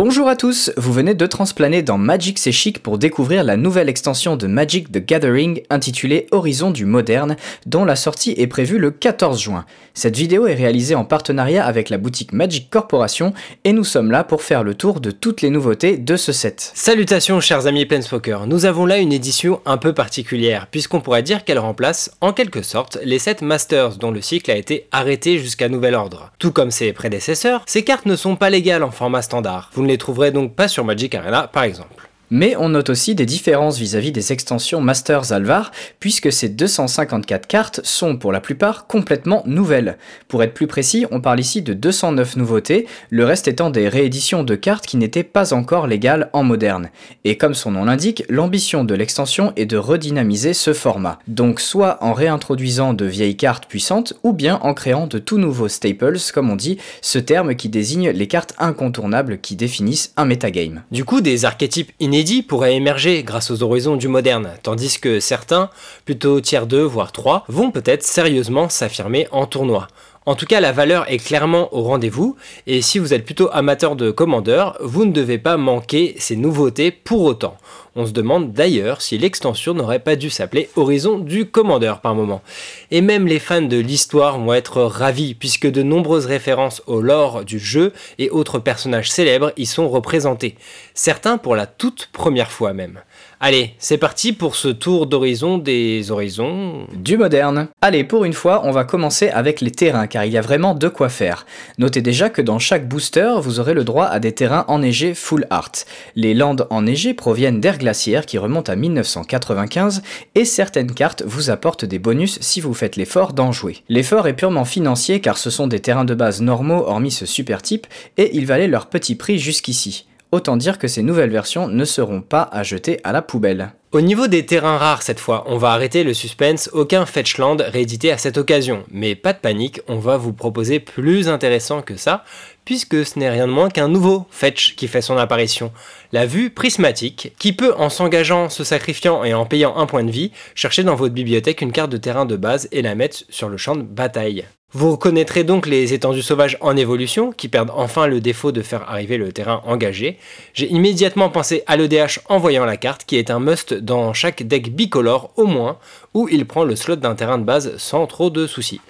Bonjour à tous, vous venez de transplaner dans Magic C'est Chic pour découvrir la nouvelle extension de Magic the Gathering intitulée Horizon du Moderne, dont la sortie est prévue le 14 juin. Cette vidéo est réalisée en partenariat avec la boutique Magic Corporation et nous sommes là pour faire le tour de toutes les nouveautés de ce set. Salutations chers amis Planeswalker, nous avons là une édition un peu particulière puisqu'on pourrait dire qu'elle remplace en quelque sorte les sets Masters dont le cycle a été arrêté jusqu'à nouvel ordre. Tout comme ses prédécesseurs, ces cartes ne sont pas légales en format standard. Ne les trouverez donc pas sur Magic Arena par exemple. Mais on note aussi des différences vis-à-vis des extensions Masters Alvar, puisque ces 254 cartes sont pour la plupart complètement nouvelles. Pour être plus précis, on parle ici de 209 nouveautés, le reste étant des rééditions de cartes qui n'étaient pas encore légales en moderne. Et comme son nom l'indique, l'ambition de l'extension est de redynamiser ce format. Donc soit en réintroduisant de vieilles cartes puissantes, ou bien en créant de tout nouveaux staples, comme on dit, ce terme qui désigne les cartes incontournables qui définissent un metagame. Du coup, des archétypes inédits pourrait émerger grâce aux horizons du moderne, tandis que certains, plutôt tiers 2 voire 3, vont peut-être sérieusement s'affirmer en tournoi. En tout cas, la valeur est clairement au rendez-vous, et si vous êtes plutôt amateur de commandeur, vous ne devez pas manquer ces nouveautés pour autant. On se demande d'ailleurs si l'extension n'aurait pas dû s'appeler Horizon du Commandeur par moment. Et même les fans de l'histoire vont être ravis, puisque de nombreuses références au lore du jeu et autres personnages célèbres y sont représentés. Certains pour la toute première fois même. Allez, c'est parti pour ce tour d'horizon des horizons du moderne. Allez, pour une fois, on va commencer avec les terrains car il y a vraiment de quoi faire. Notez déjà que dans chaque booster, vous aurez le droit à des terrains enneigés full art. Les landes enneigées proviennent d'air qui remonte à 1995 et certaines cartes vous apportent des bonus si vous faites l'effort d'en jouer. L'effort est purement financier car ce sont des terrains de base normaux hormis ce super type et ils valaient leur petit prix jusqu'ici. Autant dire que ces nouvelles versions ne seront pas à jeter à la poubelle. Au niveau des terrains rares cette fois, on va arrêter le suspense, aucun Fetchland réédité à cette occasion. Mais pas de panique, on va vous proposer plus intéressant que ça, puisque ce n'est rien de moins qu'un nouveau Fetch qui fait son apparition. La vue prismatique, qui peut en s'engageant, se sacrifiant et en payant un point de vie, chercher dans votre bibliothèque une carte de terrain de base et la mettre sur le champ de bataille. Vous reconnaîtrez donc les étendues sauvages en évolution, qui perdent enfin le défaut de faire arriver le terrain engagé. J'ai immédiatement pensé à l'EDH en voyant la carte, qui est un must dans chaque deck bicolore au moins, où il prend le slot d'un terrain de base sans trop de soucis.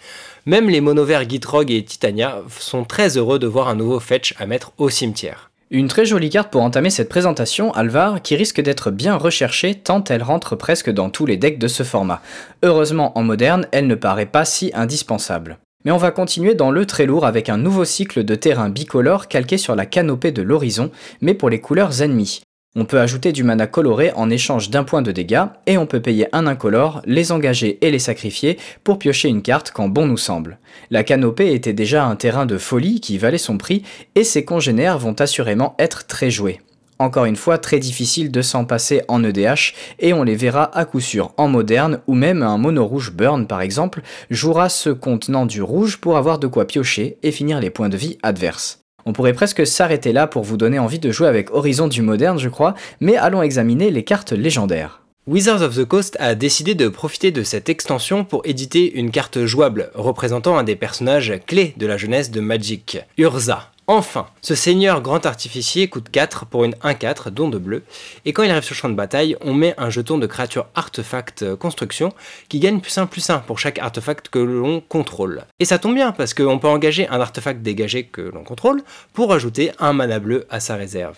Même les monovers Gitrog et Titania sont très heureux de voir un nouveau fetch à mettre au cimetière. Une très jolie carte pour entamer cette présentation, Alvar, qui risque d'être bien recherchée tant elle rentre presque dans tous les decks de ce format. Heureusement en moderne, elle ne paraît pas si indispensable. Mais on va continuer dans le très lourd avec un nouveau cycle de terrain bicolore calqué sur la canopée de l'horizon, mais pour les couleurs ennemies. On peut ajouter du mana coloré en échange d'un point de dégâts, et on peut payer un incolore, les engager et les sacrifier pour piocher une carte quand bon nous semble. La canopée était déjà un terrain de folie qui valait son prix, et ses congénères vont assurément être très joués. Encore une fois, très difficile de s'en passer en EDH, et on les verra à coup sûr en moderne, ou même un mono rouge burn par exemple, jouera ce contenant du rouge pour avoir de quoi piocher et finir les points de vie adverses. On pourrait presque s'arrêter là pour vous donner envie de jouer avec Horizon du moderne je crois, mais allons examiner les cartes légendaires. Wizards of the Coast a décidé de profiter de cette extension pour éditer une carte jouable représentant un des personnages clés de la jeunesse de Magic, Urza. Enfin, ce seigneur grand artificier coûte 4 pour une 1-4, dont de bleu, et quand il arrive sur le champ de bataille, on met un jeton de créature artefact construction qui gagne plus 1 plus 1 pour chaque artefact que l'on contrôle. Et ça tombe bien parce qu'on peut engager un artefact dégagé que l'on contrôle pour ajouter un mana bleu à sa réserve.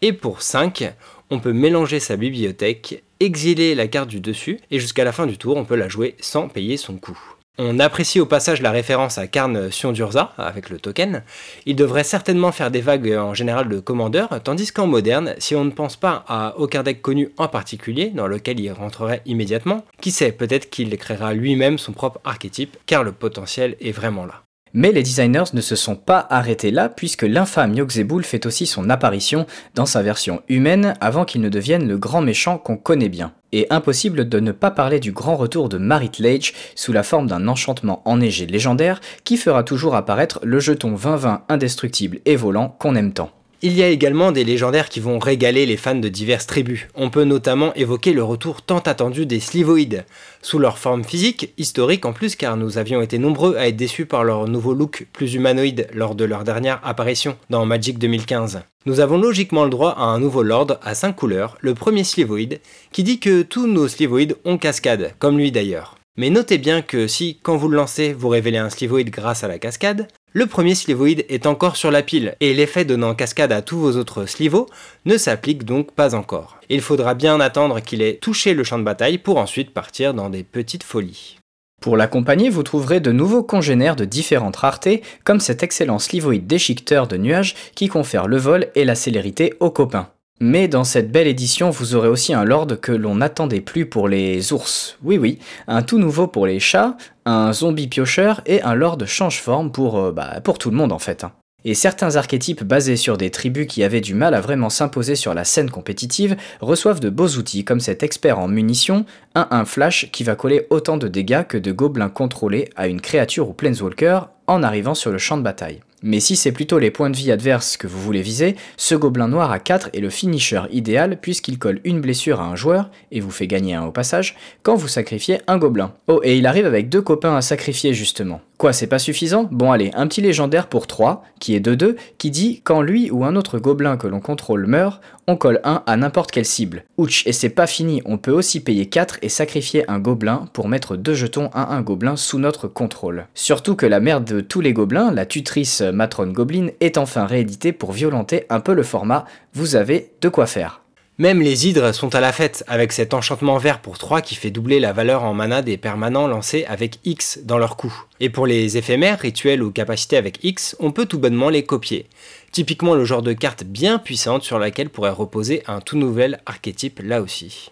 Et pour 5, on peut mélanger sa bibliothèque, exiler la carte du dessus, et jusqu'à la fin du tour, on peut la jouer sans payer son coût. On apprécie au passage la référence à Karn Sion-Durza avec le token. Il devrait certainement faire des vagues en général de commandeurs, tandis qu'en moderne, si on ne pense pas à aucun deck connu en particulier dans lequel il rentrerait immédiatement, qui sait, peut-être qu'il créera lui-même son propre archétype car le potentiel est vraiment là. Mais les designers ne se sont pas arrêtés là puisque l'infâme Yogg-Zebul fait aussi son apparition dans sa version humaine avant qu'il ne devienne le grand méchant qu'on connaît bien. Et impossible de ne pas parler du grand retour de Marit Lage sous la forme d'un enchantement enneigé légendaire qui fera toujours apparaître le jeton 20-20 indestructible et volant qu'on aime tant. Il y a également des légendaires qui vont régaler les fans de diverses tribus. On peut notamment évoquer le retour tant attendu des slivoïdes, sous leur forme physique, historique en plus car nous avions été nombreux à être déçus par leur nouveau look plus humanoïde lors de leur dernière apparition dans Magic 2015. Nous avons logiquement le droit à un nouveau Lord à 5 couleurs, le premier slivoïde, qui dit que tous nos slivoïdes ont cascade, comme lui d'ailleurs. Mais notez bien que si, quand vous le lancez, vous révélez un slivoïde grâce à la cascade, le premier slivoïde est encore sur la pile, et l'effet donnant cascade à tous vos autres slivos ne s'applique donc pas encore. Il faudra bien attendre qu'il ait touché le champ de bataille pour ensuite partir dans des petites folies. Pour l'accompagner, vous trouverez de nouveaux congénères de différentes raretés, comme cet excellent slivoïde déchiqueteur de nuages qui confère le vol et la célérité aux copains. Mais dans cette belle édition, vous aurez aussi un lord que l'on n'attendait plus pour les ours. Oui oui, un tout nouveau pour les chats, un zombie piocheur et un lord change-forme pour, euh, bah, pour tout le monde en fait. Hein. Et certains archétypes basés sur des tribus qui avaient du mal à vraiment s'imposer sur la scène compétitive reçoivent de beaux outils comme cet expert en munitions, un 1 flash qui va coller autant de dégâts que de gobelins contrôlés à une créature ou planeswalker en arrivant sur le champ de bataille. Mais si c'est plutôt les points de vie adverses que vous voulez viser, ce gobelin noir à 4 est le finisher idéal puisqu'il colle une blessure à un joueur, et vous fait gagner un au passage, quand vous sacrifiez un gobelin. Oh, et il arrive avec deux copains à sacrifier justement. Quoi, c'est pas suffisant? Bon allez, un petit légendaire pour 3, qui est de 2, qui dit quand lui ou un autre gobelin que l'on contrôle meurt, on colle 1 à n'importe quelle cible. Ouch, et c'est pas fini, on peut aussi payer 4 et sacrifier un gobelin pour mettre deux jetons à un gobelin sous notre contrôle. Surtout que la mère de tous les gobelins, la tutrice Matron Goblin, est enfin rééditée pour violenter un peu le format, vous avez de quoi faire. Même les hydres sont à la fête, avec cet enchantement vert pour 3 qui fait doubler la valeur en mana des permanents lancés avec X dans leur coup. Et pour les éphémères, rituels ou capacités avec X, on peut tout bonnement les copier. Typiquement le genre de carte bien puissante sur laquelle pourrait reposer un tout nouvel archétype là aussi.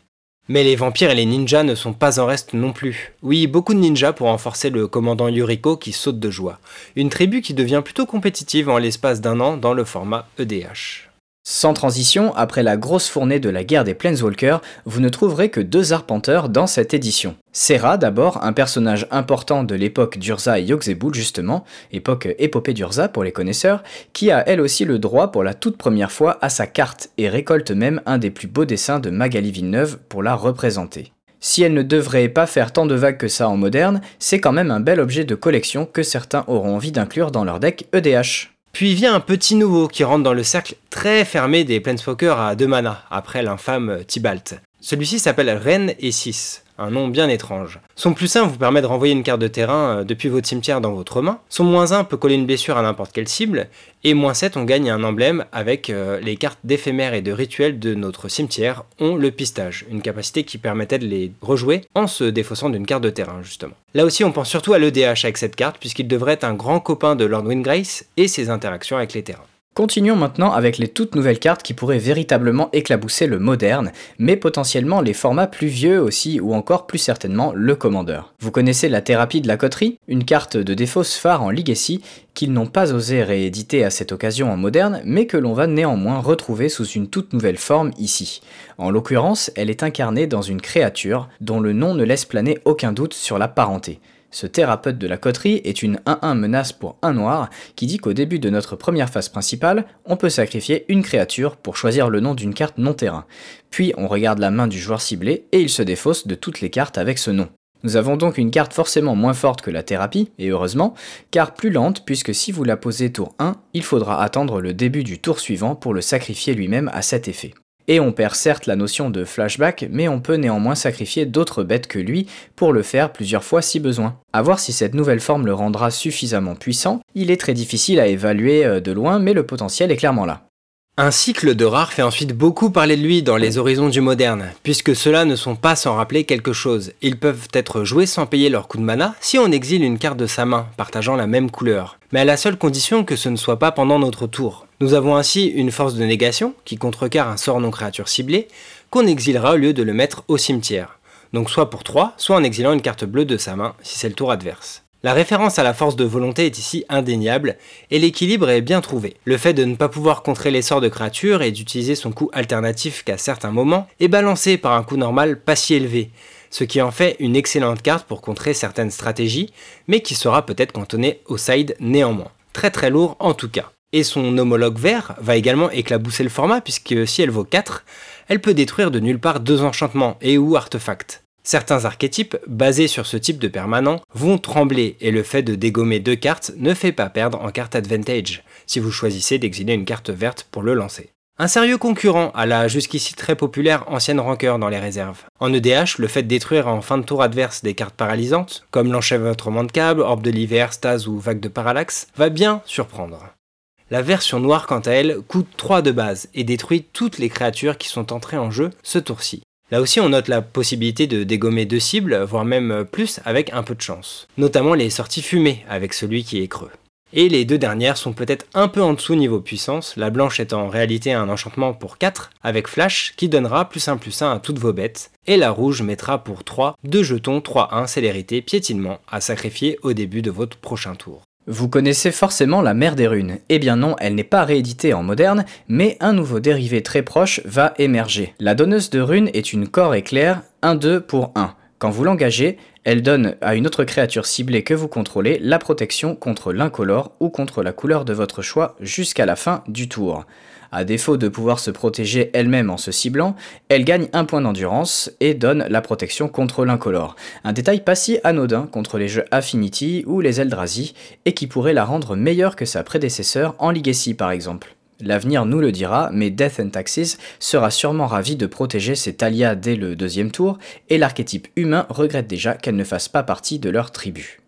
Mais les vampires et les ninjas ne sont pas en reste non plus. Oui, beaucoup de ninjas pour renforcer le commandant Yuriko qui saute de joie. Une tribu qui devient plutôt compétitive en l'espace d'un an dans le format EDH. Sans transition, après la grosse fournée de la guerre des Planeswalkers, vous ne trouverez que deux arpenteurs dans cette édition. Serra d'abord, un personnage important de l'époque d'Urza et Yogzebul justement, époque épopée d'Urza pour les connaisseurs, qui a elle aussi le droit pour la toute première fois à sa carte et récolte même un des plus beaux dessins de Magali Villeneuve pour la représenter. Si elle ne devrait pas faire tant de vagues que ça en moderne, c'est quand même un bel objet de collection que certains auront envie d'inclure dans leur deck EDH. Puis vient un petit nouveau qui rentre dans le cercle très fermé des Planeswalkers à 2 mana, après l'infâme Tibalt. Celui-ci s'appelle Ren et 6 un nom bien étrange. Son plus 1 vous permet de renvoyer une carte de terrain euh, depuis votre cimetière dans votre main. Son moins 1 peut coller une blessure à n'importe quelle cible. Et moins 7 on gagne un emblème avec euh, les cartes d'éphémères et de rituels de notre cimetière ont le pistage, une capacité qui permettait de les rejouer en se défaussant d'une carte de terrain justement. Là aussi on pense surtout à l'EDH avec cette carte puisqu'il devrait être un grand copain de Lord Windgrace et ses interactions avec les terrains. Continuons maintenant avec les toutes nouvelles cartes qui pourraient véritablement éclabousser le moderne, mais potentiellement les formats plus vieux aussi ou encore plus certainement le commandeur. Vous connaissez la thérapie de la coterie Une carte de défausse phare en Legacy qu'ils n'ont pas osé rééditer à cette occasion en moderne, mais que l'on va néanmoins retrouver sous une toute nouvelle forme ici. En l'occurrence, elle est incarnée dans une créature dont le nom ne laisse planer aucun doute sur la parenté. Ce thérapeute de la coterie est une 1-1 menace pour un noir qui dit qu'au début de notre première phase principale, on peut sacrifier une créature pour choisir le nom d'une carte non terrain. Puis on regarde la main du joueur ciblé et il se défausse de toutes les cartes avec ce nom. Nous avons donc une carte forcément moins forte que la thérapie, et heureusement, car plus lente puisque si vous la posez tour 1, il faudra attendre le début du tour suivant pour le sacrifier lui-même à cet effet. Et on perd certes la notion de flashback, mais on peut néanmoins sacrifier d'autres bêtes que lui pour le faire plusieurs fois si besoin. A voir si cette nouvelle forme le rendra suffisamment puissant, il est très difficile à évaluer euh, de loin, mais le potentiel est clairement là. Un cycle de rares fait ensuite beaucoup parler de lui dans les horizons du moderne, puisque ceux-là ne sont pas sans rappeler quelque chose. Ils peuvent être joués sans payer leur coup de mana si on exile une carte de sa main, partageant la même couleur, mais à la seule condition que ce ne soit pas pendant notre tour. Nous avons ainsi une force de négation, qui contrecarre un sort non créature ciblé, qu'on exilera au lieu de le mettre au cimetière. Donc soit pour 3, soit en exilant une carte bleue de sa main si c'est le tour adverse. La référence à la force de volonté est ici indéniable, et l'équilibre est bien trouvé. Le fait de ne pas pouvoir contrer les sorts de créatures et d'utiliser son coût alternatif qu'à certains moments est balancé par un coût normal pas si élevé, ce qui en fait une excellente carte pour contrer certaines stratégies, mais qui sera peut-être cantonnée au side néanmoins. Très très lourd en tout cas. Et son homologue vert va également éclabousser le format puisque si elle vaut 4, elle peut détruire de nulle part deux enchantements et ou artefacts. Certains archétypes, basés sur ce type de permanent, vont trembler et le fait de dégommer deux cartes ne fait pas perdre en carte advantage si vous choisissez d'exiler une carte verte pour le lancer. Un sérieux concurrent à la jusqu'ici très populaire ancienne rancœur dans les réserves. En EDH, le fait de détruire en fin de tour adverse des cartes paralysantes, comme l'enchevêtrement de câble, orbe de l'hiver, stase ou vague de parallaxe, va bien surprendre. La version noire, quant à elle, coûte 3 de base et détruit toutes les créatures qui sont entrées en jeu ce tour-ci. Là aussi, on note la possibilité de dégommer deux cibles, voire même plus avec un peu de chance. Notamment les sorties fumées avec celui qui est creux. Et les deux dernières sont peut-être un peu en dessous niveau puissance, la blanche étant en réalité un enchantement pour 4 avec flash qui donnera plus 1 plus 1 à toutes vos bêtes, et la rouge mettra pour 3 deux jetons 3-1 célérité piétinement à sacrifier au début de votre prochain tour. Vous connaissez forcément la mère des runes. Eh bien non, elle n'est pas rééditée en moderne, mais un nouveau dérivé très proche va émerger. La donneuse de runes est une corps éclair 1-2 pour 1. Quand vous l'engagez, elle donne à une autre créature ciblée que vous contrôlez la protection contre l'incolore ou contre la couleur de votre choix jusqu'à la fin du tour. À défaut de pouvoir se protéger elle-même en se ciblant, elle gagne un point d'endurance et donne la protection contre l'incolore. Un détail pas si anodin contre les jeux Affinity ou les Eldrazi et qui pourrait la rendre meilleure que sa prédécesseur en Legacy par exemple. L'avenir nous le dira, mais Death and Taxes sera sûrement ravi de protéger ses Talia dès le deuxième tour, et l'archétype humain regrette déjà qu'elle ne fasse pas partie de leur tribu.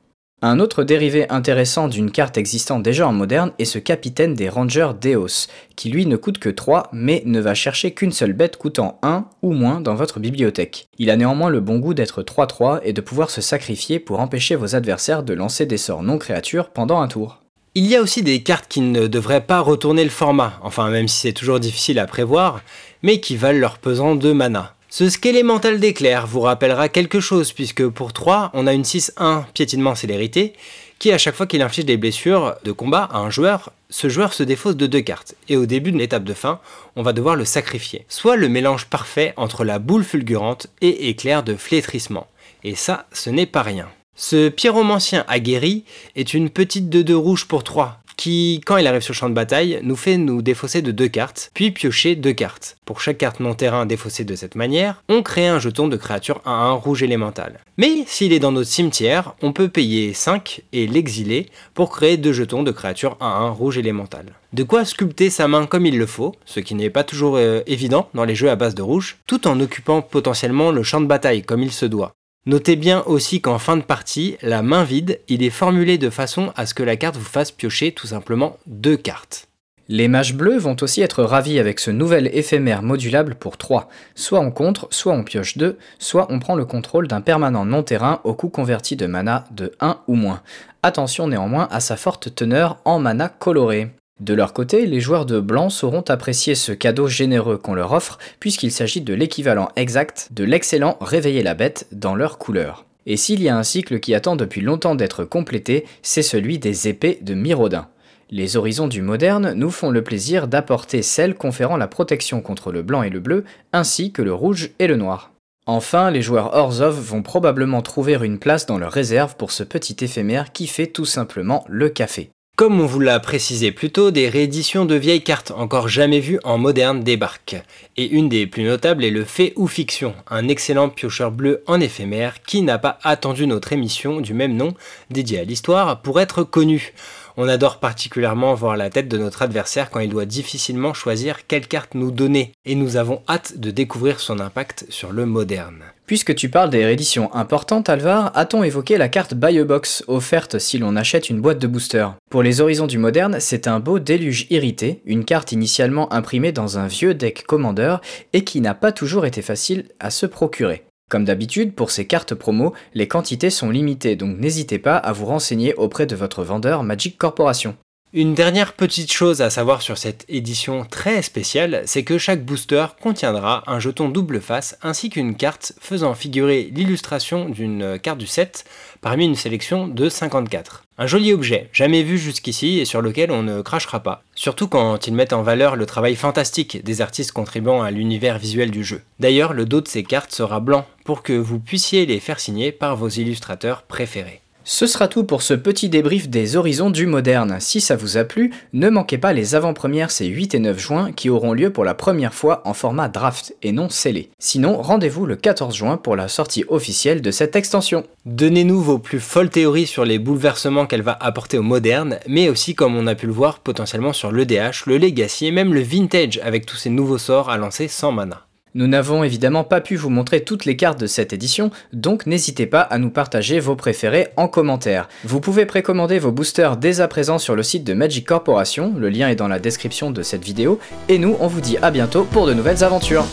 Un autre dérivé intéressant d'une carte existant déjà en moderne est ce capitaine des Rangers Deos, qui lui ne coûte que 3 mais ne va chercher qu'une seule bête coûtant 1 ou moins dans votre bibliothèque. Il a néanmoins le bon goût d'être 3-3 et de pouvoir se sacrifier pour empêcher vos adversaires de lancer des sorts non créatures pendant un tour. Il y a aussi des cartes qui ne devraient pas retourner le format, enfin même si c'est toujours difficile à prévoir, mais qui valent leur pesant de mana. Ce squélémental d'éclair vous rappellera quelque chose puisque pour 3, on a une 6-1 piétinement célérité qui à chaque fois qu'il inflige des blessures de combat à un joueur, ce joueur se défausse de deux cartes et au début de l'étape de fin, on va devoir le sacrifier. Soit le mélange parfait entre la boule fulgurante et éclair de flétrissement. Et ça, ce n'est pas rien. Ce pyromancien aguerri est une petite 2-2 rouge pour 3, qui, quand il arrive sur le champ de bataille, nous fait nous défausser de deux cartes, puis piocher deux cartes. Pour chaque carte non-terrain défaussée de cette manière, on crée un jeton de créature à 1 rouge élémental. Mais s'il est dans notre cimetière, on peut payer 5 et l'exiler pour créer deux jetons de créature à 1 rouge élémental. De quoi sculpter sa main comme il le faut, ce qui n'est pas toujours euh, évident dans les jeux à base de rouge, tout en occupant potentiellement le champ de bataille comme il se doit. Notez bien aussi qu'en fin de partie, la main vide, il est formulé de façon à ce que la carte vous fasse piocher tout simplement deux cartes. Les mages bleus vont aussi être ravis avec ce nouvel éphémère modulable pour 3. Soit on contre, soit on pioche 2, soit on prend le contrôle d'un permanent non-terrain au coût converti de mana de 1 ou moins. Attention néanmoins à sa forte teneur en mana coloré. De leur côté, les joueurs de blanc sauront apprécier ce cadeau généreux qu'on leur offre, puisqu'il s'agit de l'équivalent exact de l'excellent Réveiller la bête dans leur couleur. Et s'il y a un cycle qui attend depuis longtemps d'être complété, c'est celui des épées de Mirodin. Les horizons du moderne nous font le plaisir d'apporter celles conférant la protection contre le blanc et le bleu, ainsi que le rouge et le noir. Enfin, les joueurs Orzov vont probablement trouver une place dans leur réserve pour ce petit éphémère qui fait tout simplement le café. Comme on vous l'a précisé plus tôt, des rééditions de vieilles cartes encore jamais vues en moderne débarquent. Et une des plus notables est le Fait ou Fiction, un excellent piocheur bleu en éphémère qui n'a pas attendu notre émission du même nom, dédiée à l'histoire, pour être connu. On adore particulièrement voir la tête de notre adversaire quand il doit difficilement choisir quelle carte nous donner, et nous avons hâte de découvrir son impact sur le moderne. Puisque tu parles des rééditions importantes, Alvar, a-t-on évoqué la carte Buy a Box offerte si l'on achète une boîte de booster Pour les horizons du moderne, c'est un beau déluge irrité, une carte initialement imprimée dans un vieux deck Commander et qui n'a pas toujours été facile à se procurer. Comme d'habitude, pour ces cartes promo, les quantités sont limitées, donc n'hésitez pas à vous renseigner auprès de votre vendeur Magic Corporation. Une dernière petite chose à savoir sur cette édition très spéciale, c'est que chaque booster contiendra un jeton double face ainsi qu'une carte faisant figurer l'illustration d'une carte du set parmi une sélection de 54. Un joli objet, jamais vu jusqu'ici et sur lequel on ne crachera pas. Surtout quand ils mettent en valeur le travail fantastique des artistes contribuant à l'univers visuel du jeu. D'ailleurs, le dos de ces cartes sera blanc pour que vous puissiez les faire signer par vos illustrateurs préférés. Ce sera tout pour ce petit débrief des horizons du moderne. Si ça vous a plu, ne manquez pas les avant-premières ces 8 et 9 juin qui auront lieu pour la première fois en format draft et non scellé. Sinon, rendez-vous le 14 juin pour la sortie officielle de cette extension. Donnez-nous vos plus folles théories sur les bouleversements qu'elle va apporter au moderne, mais aussi comme on a pu le voir potentiellement sur l'EDH, le Legacy et même le Vintage avec tous ces nouveaux sorts à lancer sans mana. Nous n'avons évidemment pas pu vous montrer toutes les cartes de cette édition, donc n'hésitez pas à nous partager vos préférés en commentaire. Vous pouvez précommander vos boosters dès à présent sur le site de Magic Corporation, le lien est dans la description de cette vidéo, et nous on vous dit à bientôt pour de nouvelles aventures.